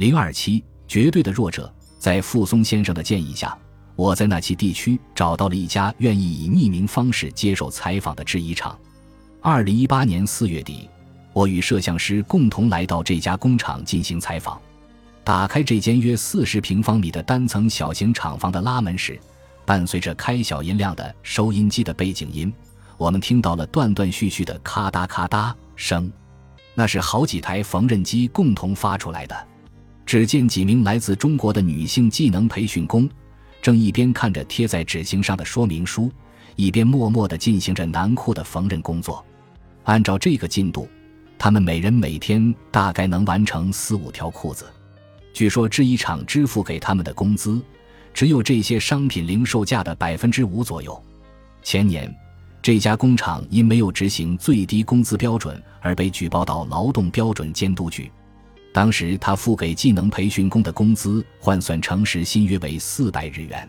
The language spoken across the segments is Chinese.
零二七绝对的弱者，在傅松先生的建议下，我在那期地区找到了一家愿意以匿名方式接受采访的制衣厂。二零一八年四月底，我与摄像师共同来到这家工厂进行采访。打开这间约四十平方米的单层小型厂房的拉门时，伴随着开小音量的收音机的背景音，我们听到了断断续续的咔嗒咔嗒声，那是好几台缝纫机共同发出来的。只见几名来自中国的女性技能培训工，正一边看着贴在纸型上的说明书，一边默默地进行着男裤的缝纫工作。按照这个进度，他们每人每天大概能完成四五条裤子。据说制衣厂支付给他们的工资，只有这些商品零售价的百分之五左右。前年，这家工厂因没有执行最低工资标准而被举报到劳动标准监督局。当时他付给技能培训工的工资换算成时薪约为四百日元。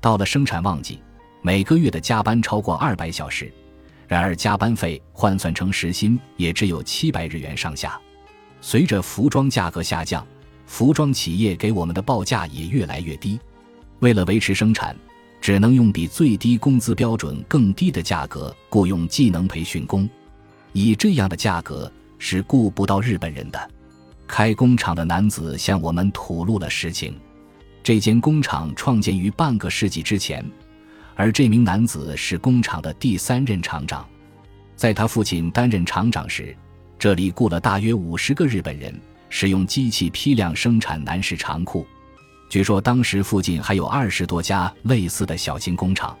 到了生产旺季，每个月的加班超过二百小时，然而加班费换算成时薪也只有七百日元上下。随着服装价格下降，服装企业给我们的报价也越来越低。为了维持生产，只能用比最低工资标准更低的价格雇佣技能培训工，以这样的价格是雇不到日本人的。开工厂的男子向我们吐露了实情：这间工厂创建于半个世纪之前，而这名男子是工厂的第三任厂长。在他父亲担任厂长时，这里雇了大约五十个日本人，使用机器批量生产男士长裤。据说当时附近还有二十多家类似的小型工厂，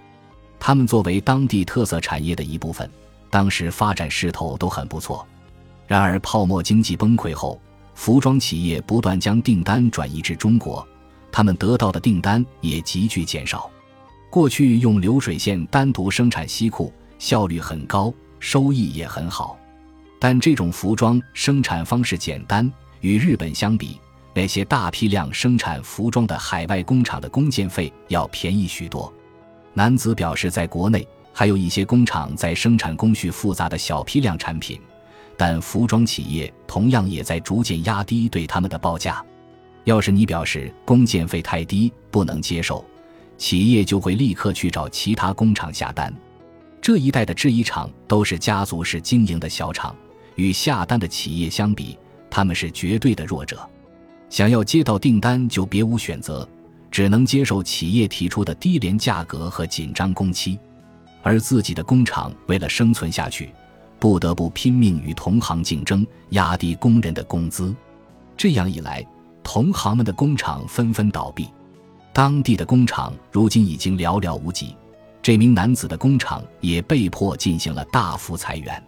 他们作为当地特色产业的一部分，当时发展势头都很不错。然而泡沫经济崩溃后，服装企业不断将订单转移至中国，他们得到的订单也急剧减少。过去用流水线单独生产西裤，效率很高，收益也很好。但这种服装生产方式简单，与日本相比，那些大批量生产服装的海外工厂的工件费要便宜许多。男子表示，在国内还有一些工厂在生产工序复杂的小批量产品。但服装企业同样也在逐渐压低对他们的报价。要是你表示工件费太低不能接受，企业就会立刻去找其他工厂下单。这一代的制衣厂都是家族式经营的小厂，与下单的企业相比，他们是绝对的弱者。想要接到订单就别无选择，只能接受企业提出的低廉价格和紧张工期，而自己的工厂为了生存下去。不得不拼命与同行竞争，压低工人的工资。这样一来，同行们的工厂纷纷倒闭，当地的工厂如今已经寥寥无几。这名男子的工厂也被迫进行了大幅裁员。